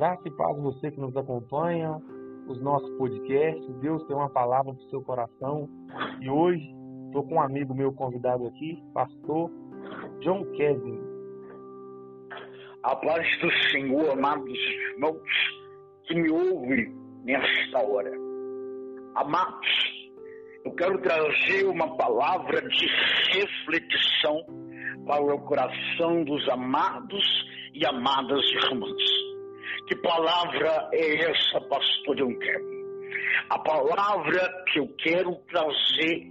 Graça e paz você que nos acompanha, os nossos podcasts. Deus tem uma palavra para o seu coração. E hoje estou com um amigo meu convidado aqui, pastor John Kevin. A paz do Senhor, amados irmãos, que me ouvem nesta hora. Amados, eu quero trazer uma palavra de reflexão para o coração dos amados e amadas irmãs. Que palavra é essa, pastor John Kevin? A palavra que eu quero trazer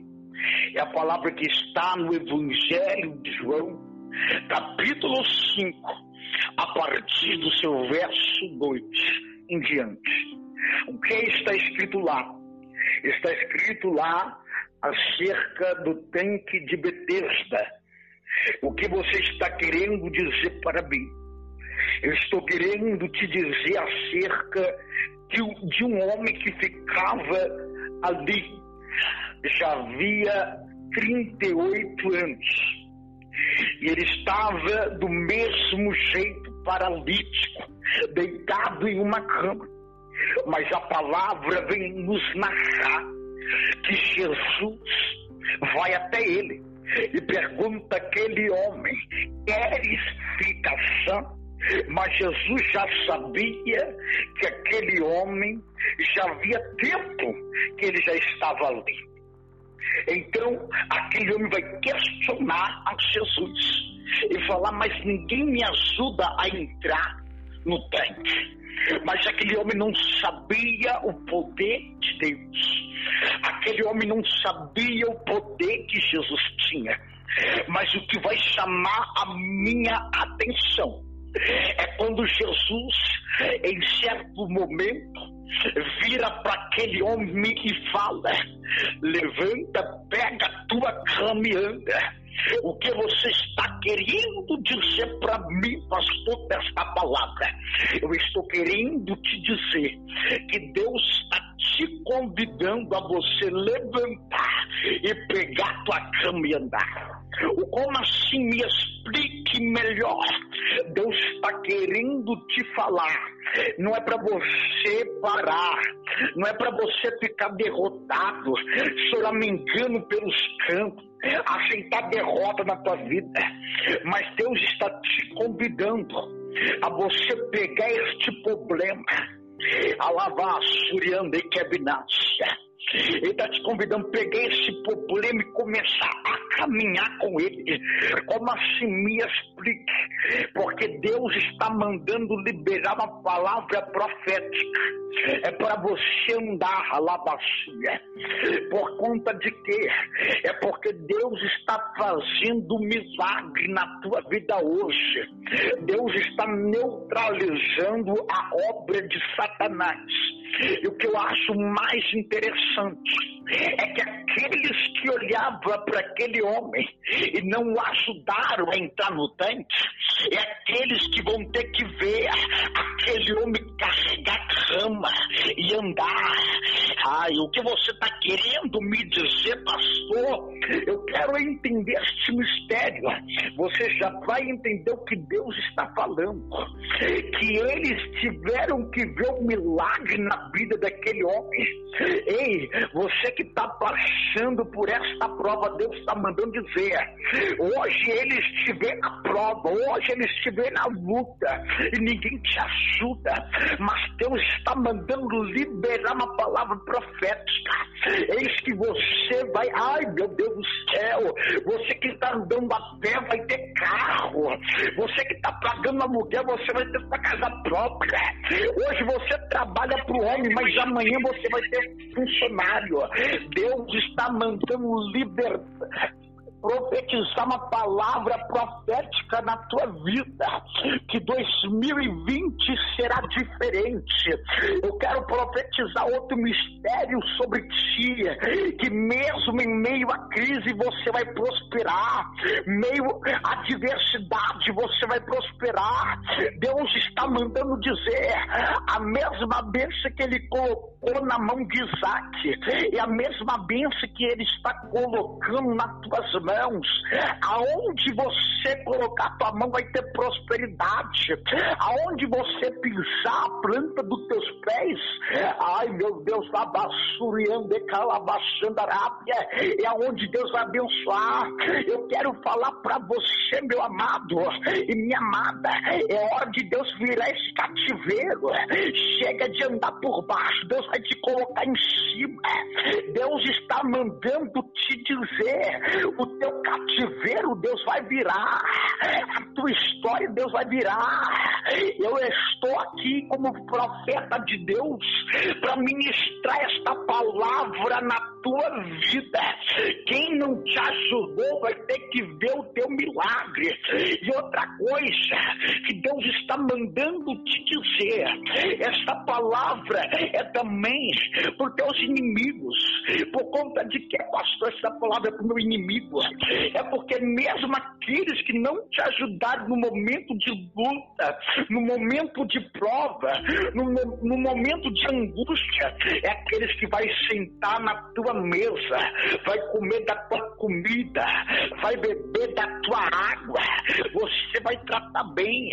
é a palavra que está no Evangelho de João, capítulo 5, a partir do seu verso 2 em diante. O que está escrito lá? Está escrito lá acerca do tanque de Betesda. O que você está querendo dizer para mim? Eu estou querendo te dizer acerca de, de um homem que ficava ali já havia 38 anos. E ele estava do mesmo jeito paralítico, deitado em uma cama. Mas a palavra vem nos narrar que Jesus vai até ele e pergunta aquele homem: Queres ficar sã? Mas Jesus já sabia que aquele homem já havia tempo que ele já estava ali. Então, aquele homem vai questionar a Jesus e falar: Mas ninguém me ajuda a entrar no tanque. Mas aquele homem não sabia o poder de Deus. Aquele homem não sabia o poder que Jesus tinha. Mas o que vai chamar a minha atenção é quando Jesus, em certo momento, vira para aquele homem e fala: levanta, pega a tua cama e anda. O que você está querendo dizer para mim, pastor, desta palavra? Eu estou querendo te dizer que Deus está te convidando a você levantar e pegar tua cama e andar. Como assim me explique melhor? Deus está querendo te falar. Não é para você parar, não é para você ficar derrotado, choramingando pelos campos, aceitar derrota na tua vida. Mas Deus está te convidando a você pegar este problema, a lavar, surianda e quebinácia ele está te convidando a pegar esse problema e começar a caminhar com ele. Como assim me explique? Porque Deus está mandando liberar uma palavra profética. É para você andar a bacia. Por conta de quê? É porque Deus está fazendo um milagre na tua vida hoje. Deus está neutralizando a obra de Satanás. E o que eu acho mais interessante é que aqueles que olhavam para aquele homem e não o ajudaram a entrar no tanque, é aqueles que vão ter que ver aquele homem carregar cama e andar. Ai, o que você está querendo me dizer, pastor? Eu quero entender este mistério. Você já vai entender o que Deus está falando. Que eles tiveram que ver um milagre na vida daquele homem. Ei, você que está passando por esta prova, Deus está mandando dizer: hoje eles te vê na prova, hoje eles te vê na luta, e ninguém te ajuda, mas Deus está mandando liberar uma palavra Eis que você vai, ai meu Deus do céu, você que está andando a pé vai ter carro, você que está pagando aluguel, você vai ter sua casa própria. Hoje você trabalha para o homem, mas amanhã você vai ter funcionário. Deus está mandando libertar profetizar uma palavra profética na tua vida, que 2020 será diferente. Eu quero profetizar outro mistério sobre ti, que mesmo em meio à crise você vai prosperar, meio à adversidade você vai prosperar. Deus está mandando dizer a mesma bênção que ele colocou na mão de Isaac, é a mesma bênção que ele está colocando nas tuas mãos mãos. Aonde você colocar tua mão vai ter prosperidade. Aonde você pisar a planta dos teus pés, ai meu Deus, abassuriando e calabassandarábia, é aonde Deus vai abençoar. Eu quero falar para você, meu amado e minha amada, é hora de virar esse cativeiro. Chega de andar por baixo, Deus vai te colocar em cima. Deus está mandando te dizer: o teu cativeiro, Deus vai virar. A tua história, Deus vai virar. Eu estou aqui como profeta de Deus para ministrar esta palavra na tua vida. Quem não te ajudou vai ter que ver o teu milagre. E outra coisa que Deus está mandando te dizer: esta palavra é também os teus inimigos. Por conta de que, pastor, essa palavra é para o meu inimigo? É porque mesmo aqueles que não te ajudaram no momento de luta, no momento de prova, no, no momento de angústia, é aqueles que vai sentar na tua mesa, vai comer da tua comida, vai beber da tua água, você vai tratar bem.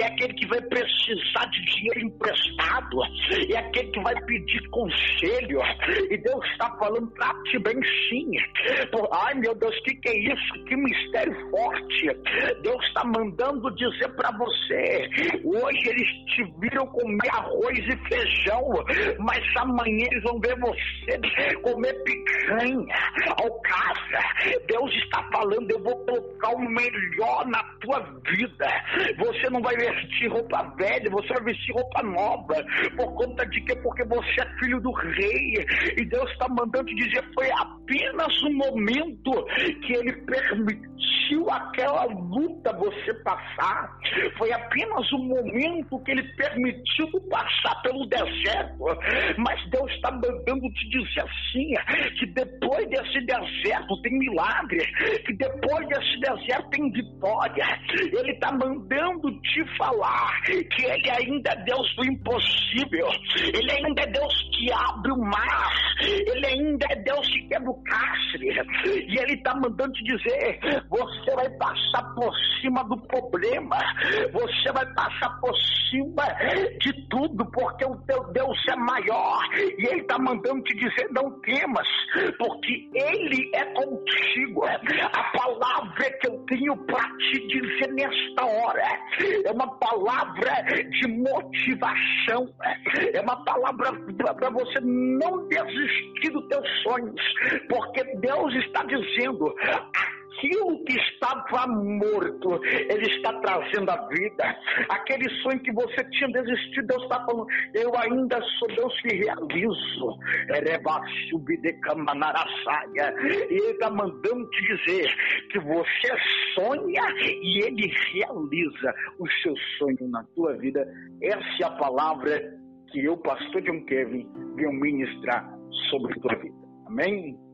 É aquele que vai precisar de dinheiro emprestado, é aquele que vai pedir conselho. E Deus está falando, trate bem sim. Ai meu Deus, o que, que é isso? Que mistério forte. Deus está mandando dizer para você: hoje eles te viram comer arroz e feijão, mas amanhã eles vão ver você comer picanha, alcaça. Deus está falando: eu vou colocar o melhor na tua vida. Você não vai vestir roupa velha, você vai vestir roupa nova. Por conta de quê? Porque você é filho do rei. E Deus está mandando dizer: foi apenas um momento que ele permitiu aquela luta você passar. Foi apenas um momento que ele permitiu passar pelo deserto. Mas Deus está mandando te dizer assim: que depois desse deserto tem milagre, que depois desse deserto tem vitória. Ele está mandando te falar que Ele ainda é Deus do impossível, Ele ainda é Deus que abre o mar, Ele ainda é Deus que quebra o cárcere, e Ele está mandando te dizer: você vai passar por cima do problema, você vai passar por cima de tudo, porque o teu Deus é maior, e Ele está mandando te dizer: não temas, porque Ele é contigo. A palavra que eu tenho para te dizer nesta hora é uma palavra de motivação, é uma palavra para você não desistir dos teus sonhos, porque Deus está dizendo: aquilo que estava morto, Ele está trazendo a vida. Aquele sonho que você tinha desistido, Deus está falando, eu ainda sou Deus que realizo. Ele está mandando te dizer que você sonha e Ele realiza o seu sonho na tua vida. Essa é a palavra que eu, pastor John Kevin, venho ministrar sobre a tua vida. Amém?